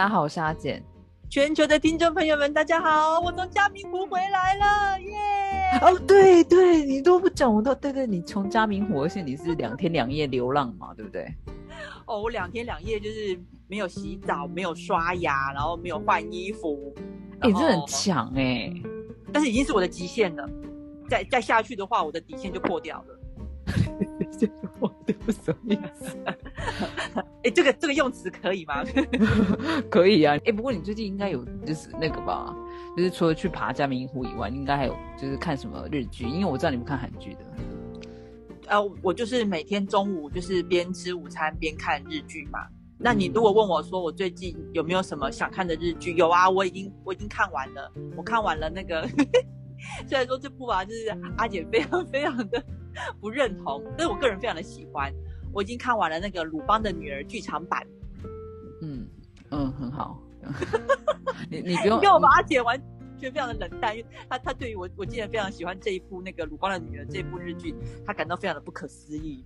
大家好，我是阿简。全球的听众朋友们，大家好，我从嘉明湖回来了，耶！哦，对对，你都不讲，我都对对，你从嘉明湖，而且你是两天两夜流浪嘛，对不对？哦，我两天两夜就是没有洗澡，没有刷牙，然后没有换衣服，哎，这很强哎，但是已经是我的极限了，再再下去的话，我的底线就破掉了。我都不什么意思？哎，这个这个用词可以吗？可以啊。哎，不过你最近应该有就是那个吧，就是除了去爬加明湖以外，应该还有就是看什么日剧？因为我知道你们看韩剧的。呃，我就是每天中午就是边吃午餐边看日剧嘛。那你如果问我说我最近有没有什么想看的日剧？有啊，我已经我已经看完了，我看完了那个。虽然说这部啊，就是阿姐非常非常的。不认同，但是我个人非常的喜欢。我已经看完了那个《鲁邦的女儿》剧场版。嗯嗯，很好。你你不用，因为我把阿姐完全非常的冷淡，因为他他对于我我竟然非常喜欢这一部那个《鲁邦的女儿》这部日剧，他感到非常的不可思议。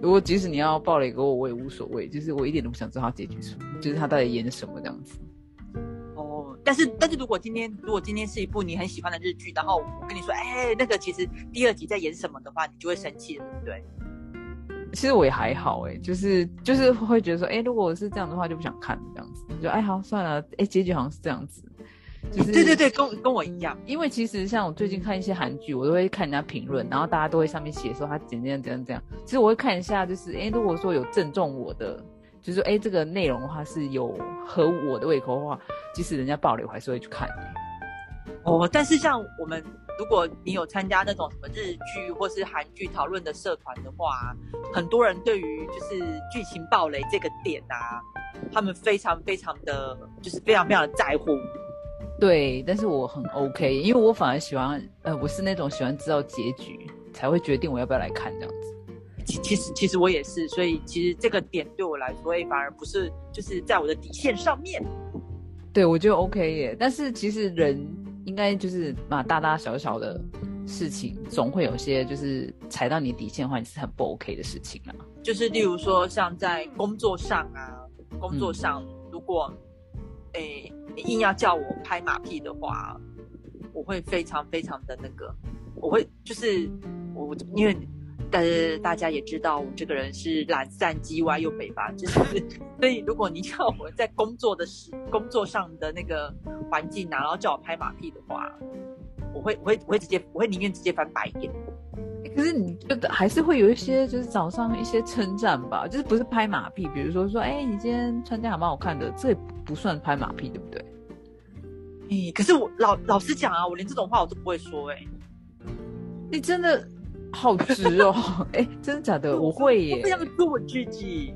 如果即使你要爆雷给我，我也无所谓，就是我一点都不想知道他结局什么，就是他到底演什么这样子。但是，但是如果今天如果今天是一部你很喜欢的日剧，然后我跟你说，哎，那个其实第二集在演什么的话，你就会生气了，对不对？其实我也还好，哎，就是就是会觉得说，哎，如果是这样的话，就不想看这样子，就哎好算了，哎，结局好像是这样子，就是对对对，跟跟我一样，因为其实像我最近看一些韩剧，我都会看人家评论，然后大家都会上面写说他怎样怎样怎样，其实我会看一下，就是哎，如果说有正中我的。就是说，哎，这个内容的话是有合我的胃口的话，即使人家爆雷，我还是会去看。哦，但是像我们，如果你有参加那种什么日剧或是韩剧讨论的社团的话，很多人对于就是剧情爆雷这个点啊，他们非常非常的就是非常非常的在乎。对，但是我很 OK，因为我反而喜欢，呃，我是那种喜欢知道结局才会决定我要不要来看这样子。其实其实我也是，所以其实这个点对我来说，反而不是就是在我的底线上面。对，我觉得 OK 耶。但是其实人应该就是嘛，大大小小的事情，总会有些就是踩到你底线的话，你是很不 OK 的事情啊。就是例如说，像在工作上啊，工作上，如果诶你硬要叫我拍马屁的话，我会非常非常的那个，我会就是我因为。但是大家也知道，我这个人是懒散、叽歪又北伐，就是 所以如果你叫我在工作的时、工作上的那个环境啊，然后叫我拍马屁的话，我会、我会、我会直接，我会宁愿直接翻白眼。可是你觉得还是会有一些，就是早上一些称赞吧，就是不是拍马屁，比如说说，哎，你今天穿这样蛮好看的，这也不算拍马屁，对不对？哎，可是我老老实讲啊，我连这种话我都不会说，哎，你真的。好直哦，哎，真的假的？我会耶，这样做我自己。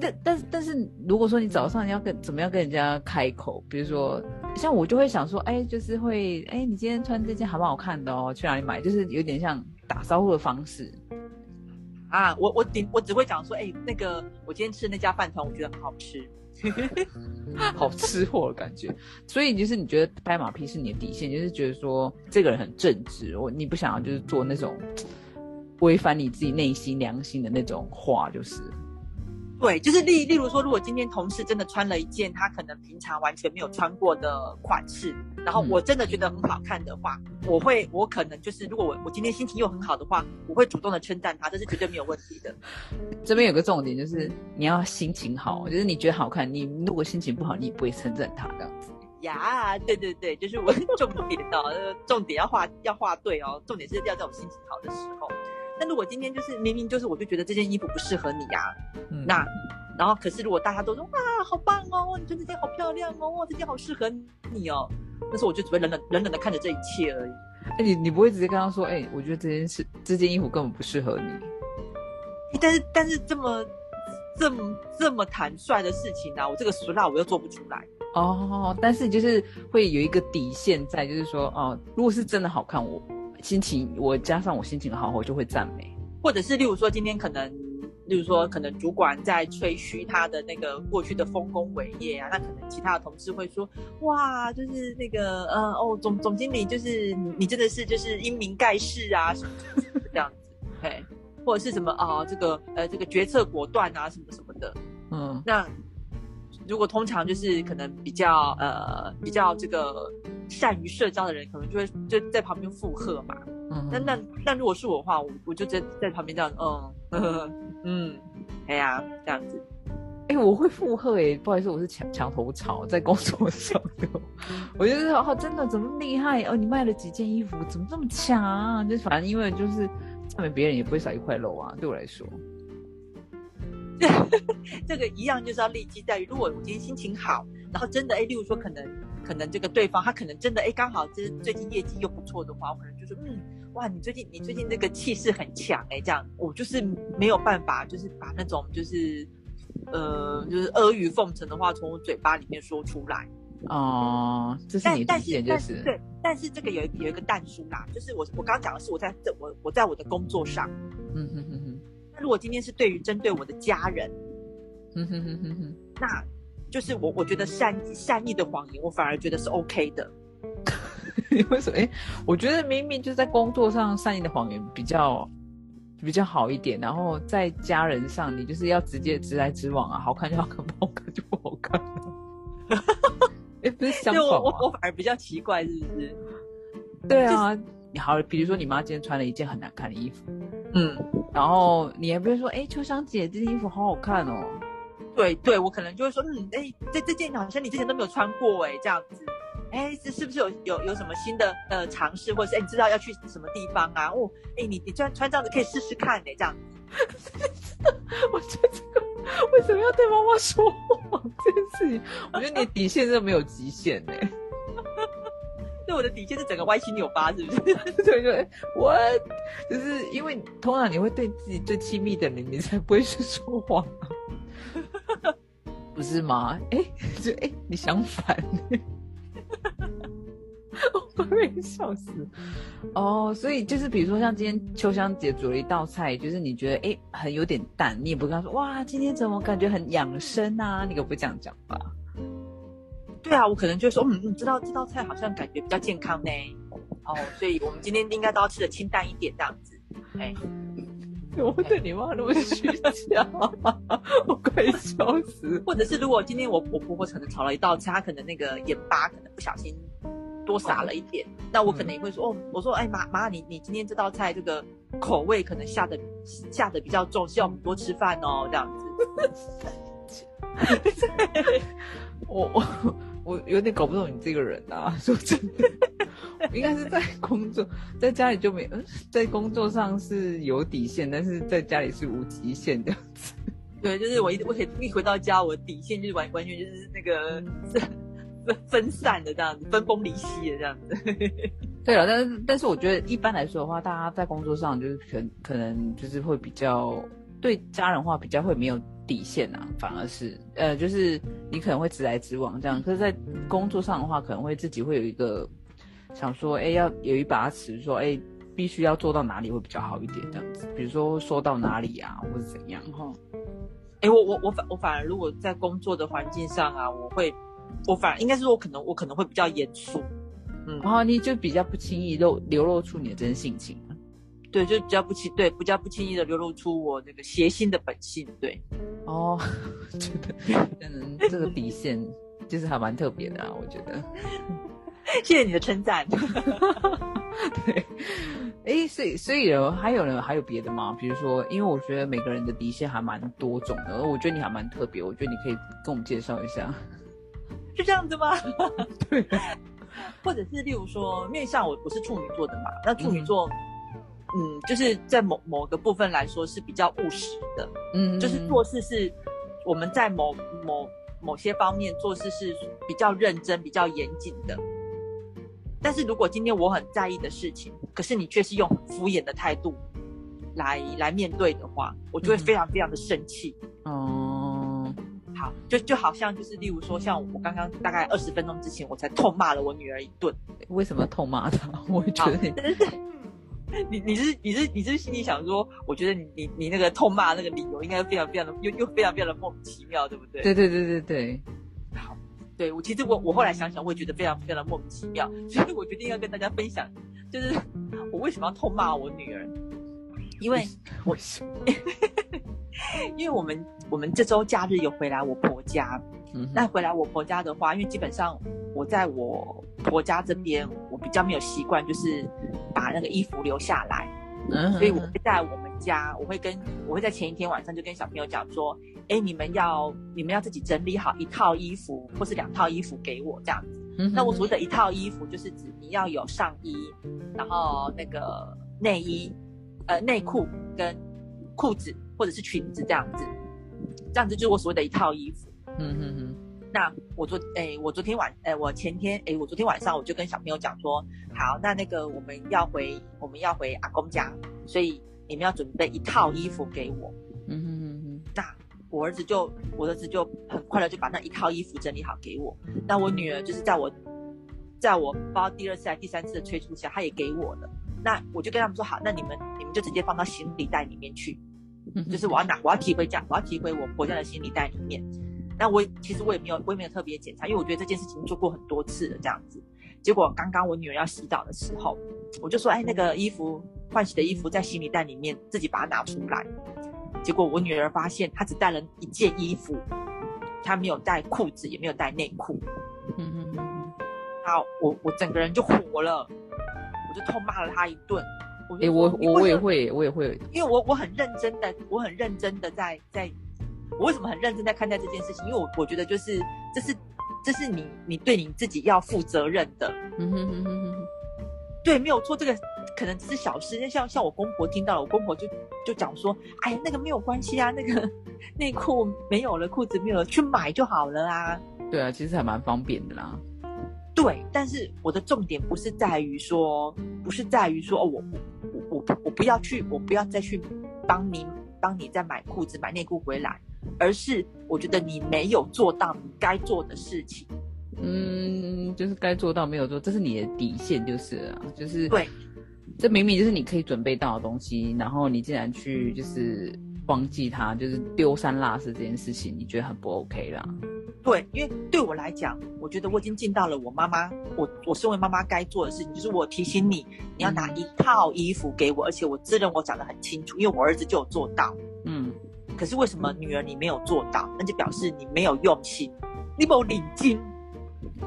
但但是但是，如果说你早上你要跟怎么样跟人家开口，比如说像我就会想说，哎，就是会，哎，你今天穿这件好蛮好看的哦，去哪里买？就是有点像打招呼的方式。啊，我我顶我只会讲说，哎，那个我今天吃的那家饭团，我觉得很好吃。好吃货的感觉，所以就是你觉得拍马屁是你的底线，就是觉得说这个人很正直，我你不想要就是做那种 违反你自己内心良心的那种话，就是。对，就是例例如说，如果今天同事真的穿了一件他可能平常完全没有穿过的款式，然后我真的觉得很好看的话，我会我可能就是如果我我今天心情又很好的话，我会主动的称赞他，这是绝对没有问题的。这边有个重点就是你要心情好，就是你觉得好看，你如果心情不好，你不会称赞他这样子。呀，对对对，就是我 重点到，重点要画要画对哦，重点是要在我心情好的时候。那如果今天就是明明就是我就觉得这件衣服不适合你呀，那然后可是如果大家都说哇好棒哦，你穿这件好漂亮哦，哇这件好适合你哦，但是我就只会冷冷冷冷的看着这一切而已。哎你你不会直接跟他说哎我觉得这件事这件衣服根本不适合你。但是但是这么这么这么坦率的事情啊，我这个俗辣我又做不出来。哦，但是就是会有一个底线在，就是说哦如果是真的好看我。心情，我加上我心情好，我就会赞美，或者是例如说今天可能，例如说可能主管在吹嘘他的那个过去的丰功伟业啊，那可能其他的同事会说，哇，就是那个呃哦总总经理就是你真的是就是英明盖世啊什么这样子，嘿，或者是什么啊这个呃这个决策果断啊什么什么的，嗯，那如果通常就是可能比较呃比较这个善于社交的人，可能就会就在旁边附和嘛。嗯，那那那如果是我的话，我我就在在旁边这样，嗯呵呵 嗯，哎呀这样子。哎、我会附和哎，不好意思，我是墙墙头草，在工作上的，我就是哦，真的怎么厉害哦？你卖了几件衣服，怎么这么强、啊？就反正因为就是赞美别人也不会少一块肉啊，对我来说，这个一样就是要立基在于，如果我今天心情好，然后真的哎，例如说可能可能这个对方他可能真的哎刚好就是最近业绩又不错的话，我可能就说嗯哇你最近你最近那个气势很强哎，这样我就是没有办法就是把那种就是呃就是阿谀奉承的话从我嘴巴里面说出来。哦、这是但但你的意见，就是但是对，但是这个有有一个淡书啦，就是我我刚刚讲的是我在这我我在我的工作上，嗯哼哼如果今天是对于针对我的家人，哼哼哼哼哼，那就是我我觉得善善意的谎言，我反而觉得是 OK 的。你为什么？哎、我觉得明明就是在工作上善意的谎言比较比较好一点，然后在家人上你就是要直接直来直往啊，好看就好看，不好看就不好看、啊。哎、不是相就反我我反而比较奇怪，是不是？对啊，你好，比如说你妈今天穿了一件很难看的衣服，嗯，然后你也不会说，哎、秋香姐这件衣服好好看哦。对对，我可能就会说，嗯，哎，这这件好像你之前都没有穿过，哎，这样子。哎，这是不是有有有什么新的呃尝试，或者是哎，你知道要去什么地方啊？哦，哎，你你穿穿这样子可以试试看，哎，这样。我觉得这个为什么要对妈妈说谎这件事情？我觉得你的底线真的没有极限呢、对我的底线是整个歪七扭八，是不是？对对，我就是因为通常你会对自己最亲密的人，你才不会去说谎、啊，不是吗？哎，就哎，你相反，我快被笑死。哦，所以就是比如说像今天秋香姐煮了一道菜，就是你觉得哎很有点淡，你也不跟她说哇，今天怎么感觉很养生啊？你可不会这样讲吧？对啊，我可能就说，嗯嗯，这道这道菜好像感觉比较健康呢。哦，所以我们今天应该都要吃的清淡一点，这样子。哎，我会对你妈那么虚假，我快笑死。或者是如果今天我我婆婆可能炒了一道菜，她可能那个盐巴可能不小心多撒了一点，那我可能也会说，哦，我说，哎妈妈，你你今天这道菜这个口味可能下的下的比较重，希望我们多吃饭哦，这样子。我我我有点搞不懂你这个人啊，说真的，应该是在工作，在家里就没，嗯在工作上是有底线，但是在家里是无极限这样子。对，就是我一我一一回到家，我的底线就是完完全就是那个分分分散的这样子，分崩离析的这样子。对了，但是但是我觉得一般来说的话，大家在工作上就是可可能就是会比较对家人话比较会没有底线啊，反而是呃就是你可能会直来直往这样，可是，在工作上的话，可能会自己会有一个想说，哎，要有一把尺，说哎必须要做到哪里会比较好一点这样子，比如说说到哪里啊，或者怎样哈。哎，我我我反我反而如果在工作的环境上啊，我会我反而应该是说，我可能我可能会比较严肃。嗯，然后你就比较不轻易露流露出你的真性情。对，就比较不轻，对，比较不轻易的流露出我那个邪心的本性。对，哦，觉得嗯，这个底线就是还蛮特别的啊，我觉得。谢谢你的称赞。对，哎，所以所以有还有人还有别的吗？比如说，因为我觉得每个人的底线还蛮多种的，而我觉得你还蛮特别，我觉得你可以跟我们介绍一下。是这样子吗？对，或者是例如说，因为像我我是处女座的嘛，那处女座，嗯，就是在某某个部分来说是比较务实的，嗯，就是做事是我们在某某某些方面做事是比较认真、比较严谨的。但是如果今天我很在意的事情，可是你却是用很敷衍的态度来来面对的话，我就会非常非常的生气。哦，好，就就好像就是例如说，像我刚刚大概二十分钟之前，我才痛骂了我女儿一顿。为什么痛骂她？我会觉好得你，你你是你是你是心里想说，我觉得你你你那个痛骂那个理由应该非常非常的又又非常非常的莫名其妙，对不对？对对对对对，好对我其实我我后来想想，我也觉得非常非常的莫名其妙，所以我决定要跟大家分享，就是我为什么要痛骂我女儿，因为为什么？因为我们我们这周假日有回来我婆家，嗯那回来我婆家的话，因为基本上我在我婆家这边，我比较没有习惯，就是把那个衣服留下来，嗯所以我会在我们家，我会跟我会在前一天晚上就跟小朋友讲说，哎，你们要你们要自己整理好一套衣服或是两套衣服给我这样子。嗯那我所谓的一套衣服，就是指你要有上衣，然后那个内衣、呃内裤跟裤子或者是裙子这样子，这样子就是我所谓的一套衣服。嗯嗯嗯那我昨诶，我昨天晚诶，我前天诶，我昨天晚上我就跟小朋友讲说，好，那那个我们要回我们要回阿公家，所以你们要准备一套衣服给我。嗯嗯嗯那我儿子就我儿子就很快的就把那一套衣服整理好给我。那我女儿就是在我在我包第二次还第三次的催促下，她也给我了。那我就跟他们说好，那你们你们就直接放到行李袋里面去，嗯，就是我要拿我要提回家，我要提回我婆家的行李袋里面。那我其实我也没有我也没有特别检查，因为我觉得这件事情做过很多次了这样子。结果刚刚我女儿要洗澡的时候，我就说，哎，那个衣服换洗的衣服在行李袋里面，自己把它拿出来。结果我女儿发现她只带了一件衣服，她没有带裤子，也没有带内裤。嗯嗯嗯，好，我我整个人就火了，我就痛骂了她一顿。哎，我我也会，我也会，因为我我很认真的，我很认真的在在，我为什么很认真在看待这件事情？因为我我觉得就是这是这是你你对你自己要负责任的，嗯哼哼哼哼，对，没有错，这个可能只是小事。像像我公婆听到了，我公婆就就讲说，哎呀，那个没有关系啊，那个内裤没有了，裤子没有了，去买就好了啊。对啊，其实还蛮方便的啦。对，但是我的重点不是在于说，不是在于说，哦，我我我我我不要去，我不要再去帮你帮你再买裤子、买内裤回来，而是我觉得你没有做到你该做的事情。嗯，就是该做到没有做，这是你的底线，就是啊，就是对，这明明就是你可以准备到的东西，然后你竟然去就是忘记它，就是丢三落四这件事情，你觉得很不 OK 啦？对，因为对我来讲，我觉得我已经尽到了我妈妈，我我身为妈妈该做的事情，就是我提醒你，你要拿一套衣服给我，而且我自认我讲的很清楚，因为我儿子就有做到。嗯，可是为什么女儿你没有做到？那就表示你没有用心，你没有领巾。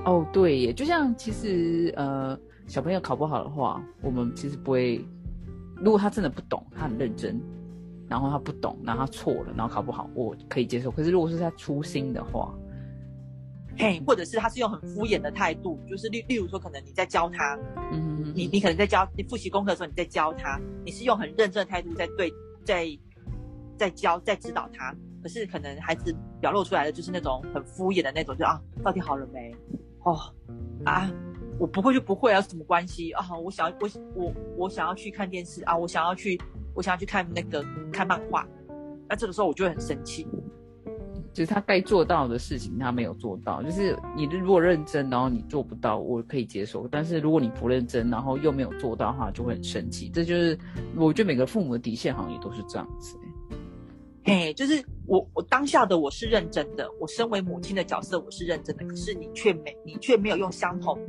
哦，对耶，就像其实呃，小朋友考不好的话，我们其实不会，如果他真的不懂，他很认真，然后他不懂，然后他错了，然后考不好，我可以接受。可是如果是他粗心的话，嘿，或者是他是用很敷衍的态度，就是例例如说，可能你在教他，嗯，你你可能在教你复习功课的时候，你在教他，你是用很认真的态度在对在在教在指导他，可是可能孩子表露出来的就是那种很敷衍的那种，就啊，到底好了没？哦，啊，我不会就不会啊，有什么关系啊？我想要我我我想要去看电视啊，我想要去我想要去看那个看漫画，那这个时候我就会很生气。就是他该做到的事情他没有做到，就是你如果认真，然后你做不到，我可以接受。但是如果你不认真，然后又没有做到的话，就会很生气。这就是我觉得每个父母的底线好像也都是这样子。嘿，就是我我当下的我是认真的，我身为母亲的角色我是认真的，可是你却没你却没有用相同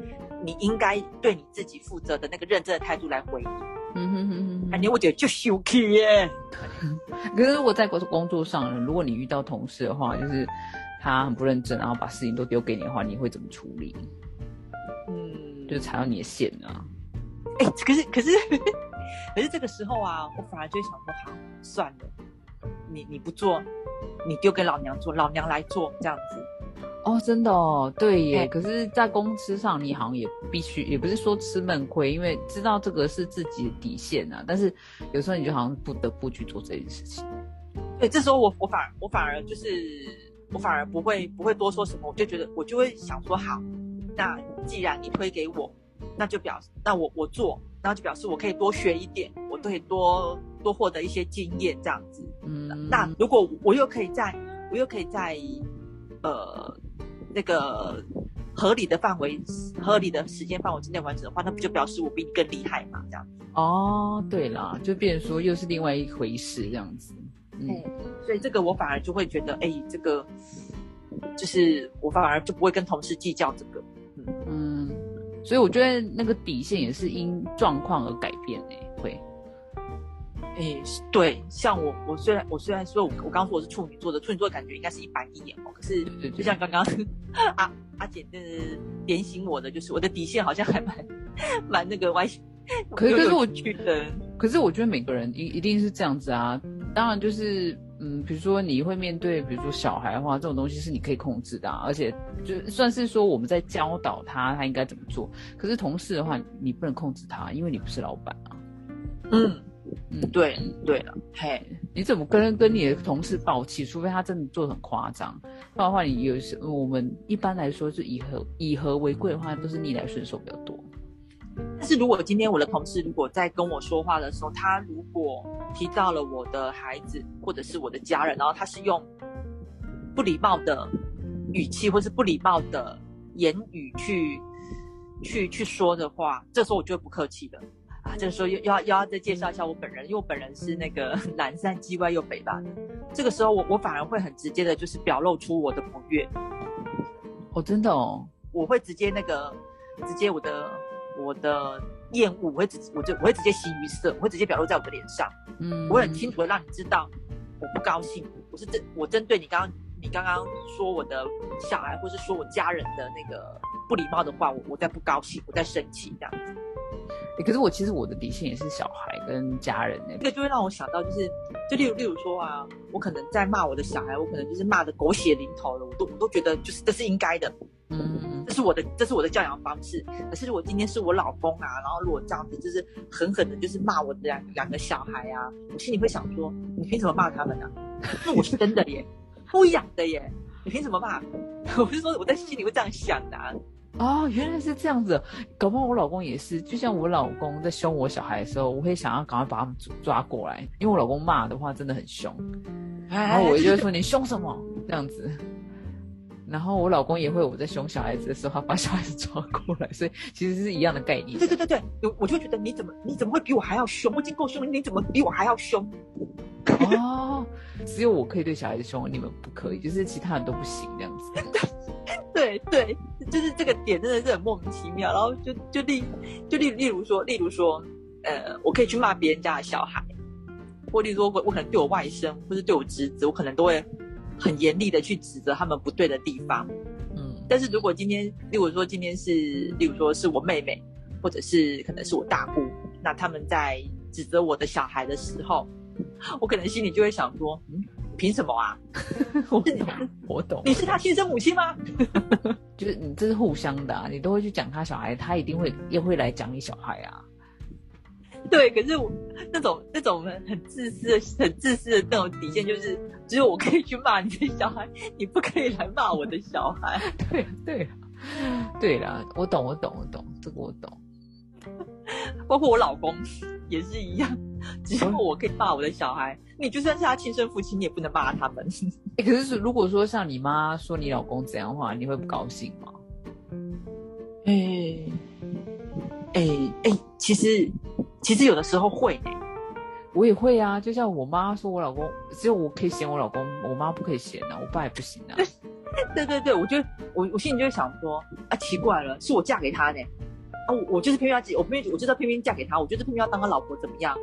你应该对你自己负责的那个认真的态度来回应，嗯哼哼哼感觉我觉得就羞气耶。可是如果在工工作上，如果你遇到同事的话，就是他很不认真，然后把事情都丢给你的话，你会怎么处理？嗯，就是踩到你的线啊。哎、可是可是 可是这个时候啊，我反而就会想说，好，算了，你你不做，你丢给老娘做，老娘来做这样子。哦，真的哦，对耶。哎可是，在公司上，你好像也必须，也不是说吃闷亏，因为知道这个是自己的底线啊。但是有时候你就好像不得不去做这件事情。对，这时候我我反而我反而就是我反而不会不会多说什么，我就觉得我就会想说，好，那既然你推给我，那就表示那我我做，然后就表示我可以多学一点，我可以多多获得一些经验这样子。嗯，那如果我又可以在我又可以在呃那个合理的范围、合理的时间范围之内完成的话，那不就表示我比你更厉害嘛？这样子。哦，对啦，就变成说又是另外一回事这样子。嗯，所以这个我反而就会觉得，哎，这个就是我反而就不会跟同事计较这个。嗯，所以我觉得那个底线也是因状况而改变诶、会。哎，诶，对，像我，我虽然我虽然说我我刚说我是处女座的，处女座感觉应该是一板一眼哦，可是就像刚刚 阿阿姐的点醒我的，就是我的底线好像还蛮蛮那个歪。可是可是我觉得，可是我觉得每个人一一定是这样子啊。当然就是嗯，比如说你会面对比如说小孩的话，这种东西是你可以控制的，而且就算是说我们在教导他他应该怎么做。可是同事的话，你不能控制他，因为你不是老板啊。嗯。嗯，对，对了，嘿，你怎么跟跟你的同事抱气？除非他真的做的很夸张，不然的话，你有时我们一般来说是以和以和为贵的话，都是逆来顺受比较多。但是如果今天我的同事如果在跟我说话的时候，他如果提到了我的孩子或者是我的家人，然后他是用不礼貌的语气或是不礼貌的言语去去去说的话，这时候我就不客气的。啊，这个时候又要又要再介绍一下我本人，因为我本人是那个 南山鸡外又北吧的。这个时候我我反而会很直接的，就是表露出我的不悦。哦，真的哦，我会直接那个直接我的我的厌恶，我会直我就我会直接形于色，我会直接表露在我的脸上。嗯，我很清楚的让你知道我不高兴，我是针我针对你刚刚你刚刚说我的小孩，或是说我家人的那个不礼貌的话，我我在不高兴，我在生气这样子。可是我其实我的底线也是小孩跟家人呢，这个就会让我想到，就是就例如例如说啊，我可能在骂我的小孩，我可能就是骂的狗血淋头了，我都我都觉得就是这是应该的，嗯，这是我的这是我的教养方式。可是如果今天是我老公啊，然后如果这样子就是狠狠的，就是骂我的两两个小孩啊，我心里会想说，你凭什么骂他们呢？那我是真的耶，不养的耶，你凭什么骂？我是说我在心里会这样想的。哦，原来是这样子，搞不好我老公也是，就像我老公在凶我小孩的时候，我会想要赶快把他们抓过来，因为我老公骂的话真的很凶，然后我就会说你凶什么这样子，然后我老公也会我在凶小孩子的时候，他把小孩子抓过来，所以其实是一样的概念。对对对对，我就觉得你怎么你怎么会比我还要凶？我已经够凶了，你怎么比我还要凶？哦，只有我可以对小孩子凶，你们不可以，就是其他人都不行这样子。对对，就是这个点真的是很莫名其妙。然后就就例就例例如说，例如说，呃，我可以去骂别人家的小孩，或例如说，我我可能对我外甥或是对我侄子，我可能都会很严厉的去指责他们不对的地方。嗯，但是如果今天，例如说今天是，例如说是我妹妹，或者是可能是我大姑，那他们在指责我的小孩的时候，我可能心里就会想说，嗯。凭什么啊？我懂，我懂。你是他亲生母亲吗？就是你这是互相的啊，你都会去讲他小孩，他一定会也会来讲你小孩啊。对，可是我那种那种很自私的、很自私的那种底线，就是只有我可以去骂你的小孩，你不可以来骂我的小孩。对对对啦，我懂，我懂，我懂，这个我懂。包括我老公也是一样，只有我可以骂我的小孩。你就算是他亲生父亲，你也不能骂他们。可是如果说像你妈说你老公怎样的话，你会不高兴吗？哎哎哎，其实其实有的时候会，我也会啊。就像我妈说我老公，只有我可以嫌我老公，我妈不可以嫌啊，我爸也不行啊。对对对，我就我我心里就会想说啊，奇怪了，是我嫁给他呢。啊，我就是偏偏要，我偏偏我知道偏偏嫁给他，我就是偏偏要当他老婆，怎么样？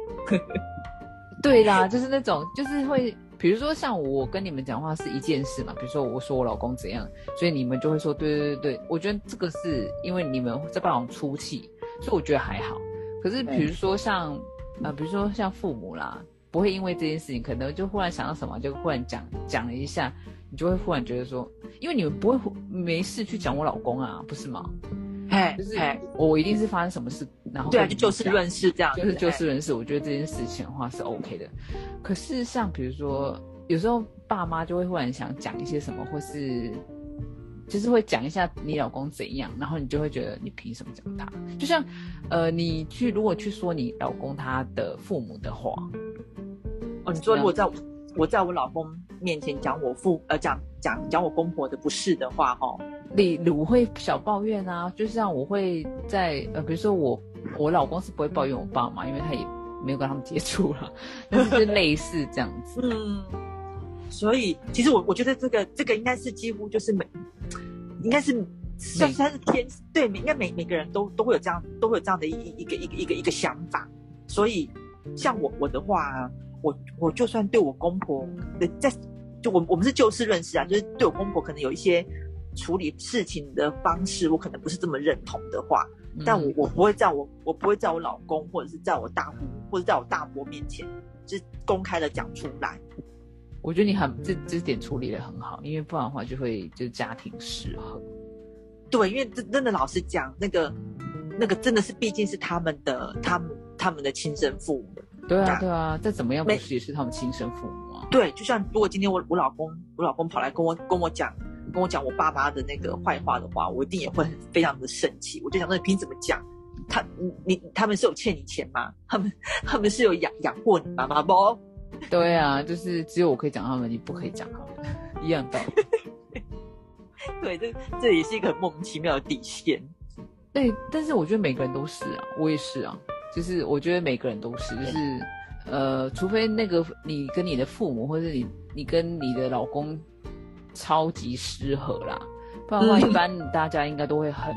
对啦，就是那种，就是会，比如说像我跟你们讲话是一件事嘛，比如说我说我老公怎样，所以你们就会说，对对对对，我觉得这个是因为你们在帮我出气，所以我觉得还好。可是比如说像，呃，比如说像父母啦，不会因为这件事情，可能就忽然想到什么，就忽然讲讲了一下，你就会忽然觉得说，因为你们不会没事去讲我老公啊，不是吗？哎，就是我一定是发生什么事，然后对啊，就就事论事这样，就是就事论事。我觉得这件事情的话是 OK 的。可是像比如说，有时候爸妈就会忽然想讲一些什么，或是就是会讲一下你老公怎样，然后你就会觉得你凭什么讲他？就像呃，你去如果去说你老公他的父母的话，哦，你说如果在我在我老公面前讲我父呃讲讲讲我公婆的不是的话，哈。你我会小抱怨啊，就像我会在呃，比如说我我老公是不会抱怨我爸妈，因为他也没有跟他们接触了，但是类似这样子。嗯，所以其实我我觉得这个这个应该是几乎就是每，应该是算算是天对，应该每每个人都都会有这样都会有这样的一一个一个一个一个想法，所以像我我的话，我我就算对我公婆的在，就我我们是就事论事啊，就是对我公婆可能有一些处理事情的方式，我可能不是这么认同的话，但我我不会在我我不会在我老公或者是在我大姑或者在我大伯面前，就是公开的讲出来。我觉得你很这这点处理的很好，因为不然的话就会就是家庭失衡。对，因为真真的老实讲，那个那个真的是毕竟是他们的他们他们的亲生父母。对啊对啊，再怎么样不是也是他们亲生父母啊？对，就像如果今天我我老公我老公跑来跟我跟我讲跟我讲我爸妈的那个坏话的话，我一定也会非常的生气。我就想说，你凭什么讲？他你你他们是有欠你钱吗？他们他们是有养养过你妈妈不？对啊，就是只有我可以讲他们，你不可以讲他们，一样道理。对，这这也是一个很莫名其妙的底线。对，但是我觉得每个人都是啊，我也是啊，就是我觉得每个人都是，就是呃，除非那个你跟你的父母，或者你你跟你的老公超级失和啦，不然的话，一般大家应该都会很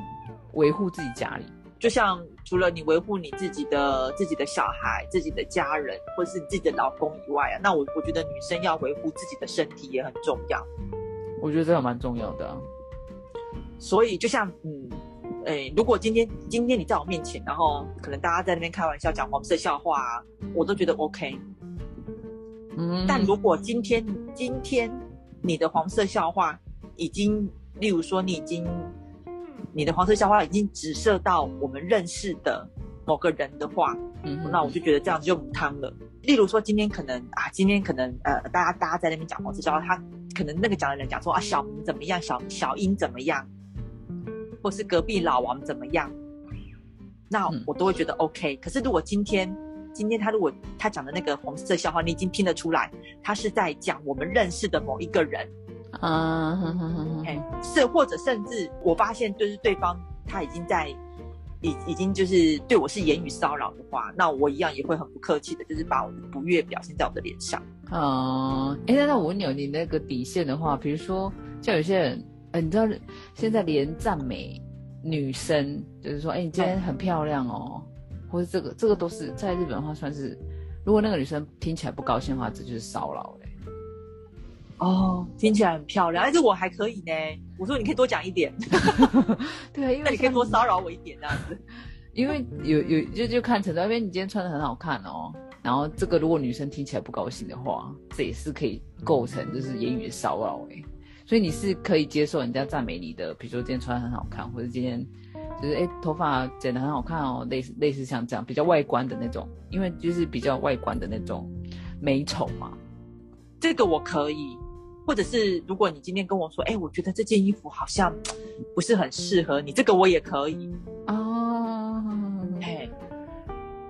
维护自己家里。就像除了你维护你自己的自己的小孩、自己的家人，或是你自己的老公以外啊，那我我觉得女生要维护自己的身体也很重要。我觉得这个蛮重要的。所以就像嗯，哎，如果今天今天你在我面前，然后可能大家在那边开玩笑讲黄色笑话啊，我都觉得 OK。嗯。但如果今天今天你的黄色笑话已经，例如说你已经。你的黄色笑话已经直射到我们认识的某个人的话，嗯，那我就觉得这样子就母汤了。例如说，今天可能啊，今天可能呃，大家大家在那边讲黄色笑话，他可能那个讲的人讲说啊，小明怎么样，小小英怎么样，或是隔壁老王怎么样，那我都会觉得 OK。可是如果今天今天他如果他讲的那个红色笑话，你已经听得出来，他是在讲我们认识的某一个人。嗯，哎，是或者甚至我发现就是对方他已经在，已已经就是对我是言语骚扰的话，那我一样也会很不客气的，就是把我的不悦表现在我的脸上。嗯，哎，那那我问你，你那个底线的话，比如说像有些人，呃，你知道现在连赞美女生，就是说，哎，你今天很漂亮哦，或者这个这个都是在日本的话算是，如果那个女生听起来不高兴的话，这就是骚扰。哦，听起来很漂亮，但是我还可以呢。我说你可以多讲一点，对啊，因为你可以多骚扰我一点这样子。因为有有就就看程度，因为你今天穿的很好看哦。然后这个如果女生听起来不高兴的话，这也是可以构成就是言语骚扰哎。所以你是可以接受人家赞美你的，比如说今天穿的很好看，或者今天就是哎头发剪得很好看哦，类似类似像这样比较外观的那种，因为就是比较外观的那种美丑嘛。这个我可以。或者是如果你今天跟我说，哎，我觉得这件衣服好像不是很适合你，这个我也可以哦。嘿，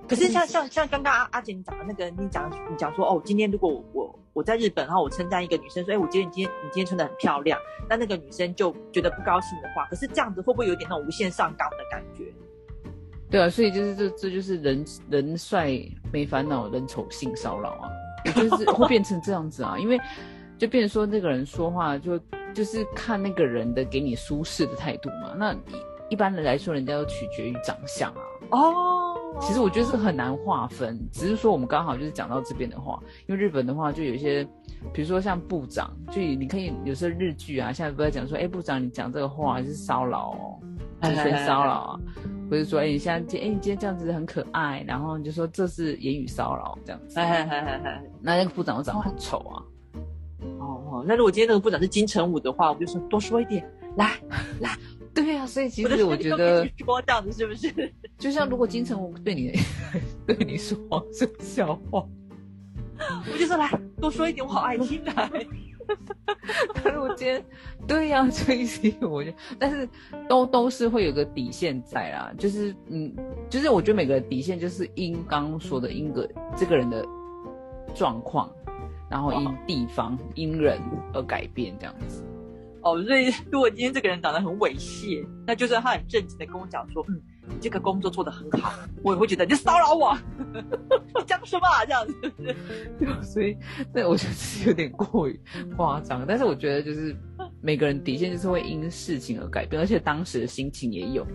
可是像像像刚刚阿阿姐你讲的那个，你讲你讲说，哦，今天如果我我在日本，然后我称赞一个女生说，哎，我觉得你今天你今天穿的很漂亮，那那个女生就觉得不高兴的话，可是这样子会不会有点那种无限上纲的感觉？对啊，所以就是这这就是人人帅没烦恼，人丑性骚扰啊，就是会变成这样子啊，因为。就变成说那个人说话就就是看那个人的给你舒适的态度嘛。那一般的来说，人家都取决于长相啊。哦，其实我觉得是很难划分，只是说我们刚好就是讲到这边的话，因为日本的话就有一些，比如说像部长，就你可以有时候日剧啊，现在不在讲说，哎，部长你讲这个话是骚扰哦，职权骚扰啊，或者说，哎，你现在今哎你今天这样子很可爱，然后你就说这是言语骚扰这样子，那那个部长又长得很丑啊。哦，那如果今天那个部长是金城武的话，我就说多说一点，来来，对呀，所以其实我觉得说这样子是不是？就像如果金城武对你 对你说黄色笑话，我就说来多说一点，我好爱听的。他如果今天对呀，所以我就但是都都是会有个底线在啦，就是嗯，就是我觉得每个底线就是因刚刚说的因个这个人的状况。然后因地方因人而改变这样子，哦，所以如果今天这个人长得很猥亵，那就是他很正经的跟我讲说，嗯，你这个工作做得很好，我也会觉得你骚扰我，你讲什么啊这样子？对 所以，对我觉得是有点过于夸张，但是我觉得就是每个人底线就是会因事情而改变，而且当时的心情也有，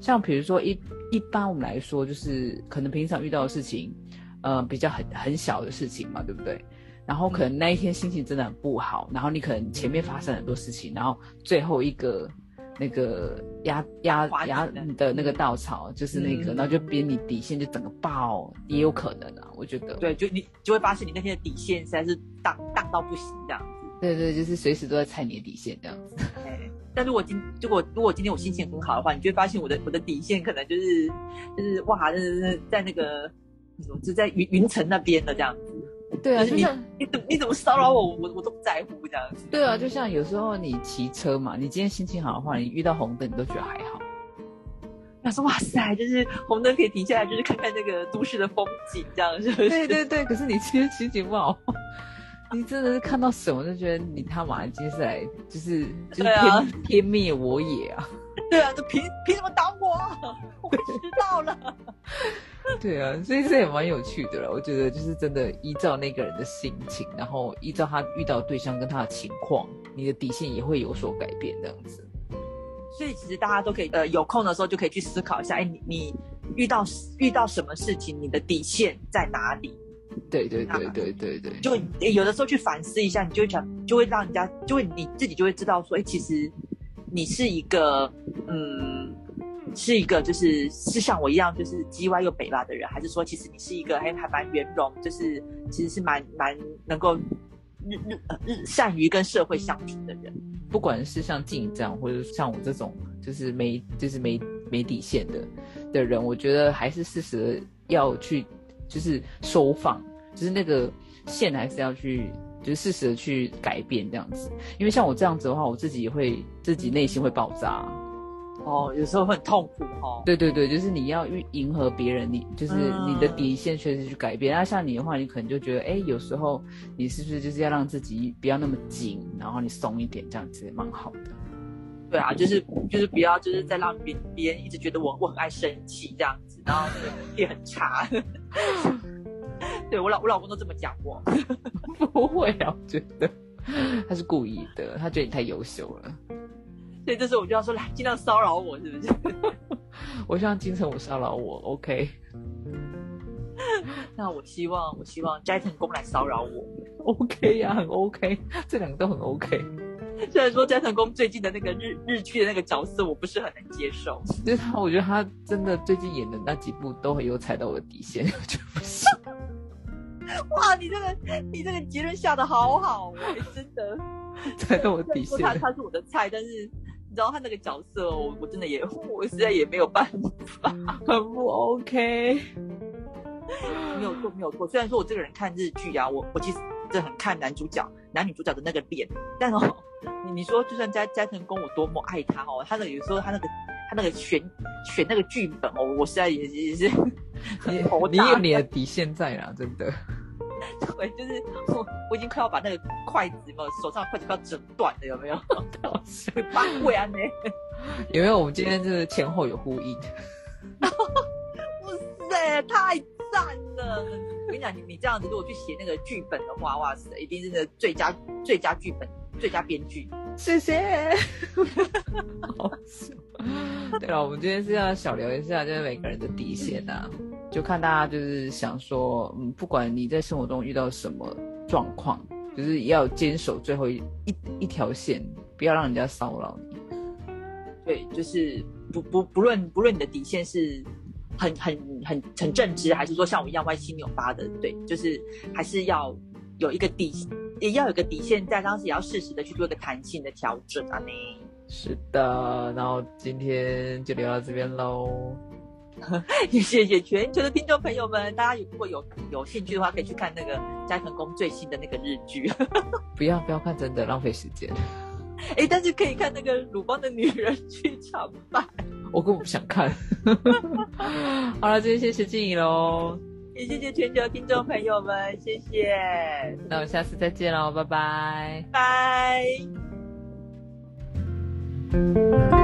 像比如说一一般我们来说，就是可能平常遇到的事情。呃比较很很小的事情嘛，对不对？然后可能那一天心情真的很不好，然后你可能前面发生很多事情，然后最后一个那个压压压的那个稻草就是那个，然后就变你底线就整个爆，也有可能啊，我觉得。对，就你就会发现你那天的底线实在是荡荡到不行这样子。对对，就是随时都在踩你的底线这样子。但如果今如果如果今天我心情很好的话，你就会发现我的我的底线可能就是就是哇，就是在那个就在云云层那边的这样子。对啊，就像你怎你怎么骚扰我，我我都不在乎这样子。对啊，就像有时候你骑车嘛，你今天心情好的话，你遇到红灯你都觉得还好。他说哇塞，就是红灯可以停下来，就是看看那个都市的风景，这样是不是？对对对，可是你今天心情不好。你真的是看到什么就觉得你他妈接下来就是就是天天灭我也啊！对啊，就凭凭什么挡我？我迟到了。对啊，所以这也蛮有趣的了。我觉得就是真的依照那个人的心情，然后依照他遇到对象跟他的情况，你的底线也会有所改变这样子。所以其实大家都可以呃有空的时候就可以去思考一下，哎，你你遇到遇到什么事情，你的底线在哪里？对对对对对对，就有的时候去反思一下，你就会想，就会让人家，就会你自己就会知道说，哎，其实你是一个，嗯，是一个就是是像我一样就是叽歪又北拉的人，还是说其实你是一个还还蛮圆融，就是其实是蛮蛮能够日日日善于跟社会相处的人。不管是像静这样，或者像我这种就是没就是没没底线的的人，我觉得还是适时要去。就是收放，就是那个线还是要去，就是适时的去改变这样子。因为像我这样子的话，我自己也会自己内心会爆炸。哦，有时候会很痛苦哈。对对对，就是你要去迎合别人，你就是你的底线确实去改变。那像你的话，你可能就觉得，哎，有时候你是不是就是要让自己不要那么紧，然后你松一点，这样子也蛮好的。对啊，就是就是不要就是在让别别人一直觉得我我很爱生气这样子，然后也很差。对我老我老公都这么讲过，不会啊，我觉得他是故意的，他觉得你太优秀了。所以这时候我就要说，来尽量骚扰我，是不是？我希望金城武骚扰我，OK。那我希望我希望斋藤工来骚扰我，OK 呀，很 OK，这两个都很 OK。虽然说斋藤工最近的那个日日剧的那个角色，我不是很能接受。就是他，我觉得他真的最近演的那几部都很有踩到我的底线，我觉得不行。哇，你这个你这个结论下的好好，真的 踩到我底线。他他是我的菜，但是你知道他那个角色，我我真的也 我实在也没有办法，很不 OK。没有错，没有错。虽然说我这个人看日剧啊，我我其实真的很看男主角男女主角的那个脸，但哦。你你说，就算加加藤工我多么爱他哦，他那有时候他那个他那个选选那个剧本哦，我实在也也是你 你有你的底线在啦，真的。对，就是我我已经快要把那个筷子有手上筷子快要折断了，有没有？八贵啊你！有没有？我们今天就是前后有呼应。哇塞，太赞了！我跟你讲，你你这样子如果去写那个剧本的话，哇塞，一定是那最佳最佳剧本。最佳编剧，谢谢。好笑。对了，我们今天是要小聊一下，就是每个人的底线啊，就看大家就是想说，嗯，不管你在生活中遇到什么状况，就是要坚守最后一一一条线，不要让人家骚扰你。对，就是不不不论不论你的底线是很很很很正直，还是说像我一样歪七扭八的，对，就是还是要有一个底。也要有个底线在，当时也要适时的去做一个弹性的调整啊！你是的，然后今天就聊到这边喽。也谢谢全球的听众朋友们，大家如果有有兴趣的话，可以去看那个斋藤工最新的那个日剧。不要不要看，真的浪费时间。哎，但是可以看那个鲁邦的女人剧场版。我根本不想看。好了，今天谢谢静怡喽。也谢谢全球听众朋友们谢谢。那我们下次再见喽拜拜。拜。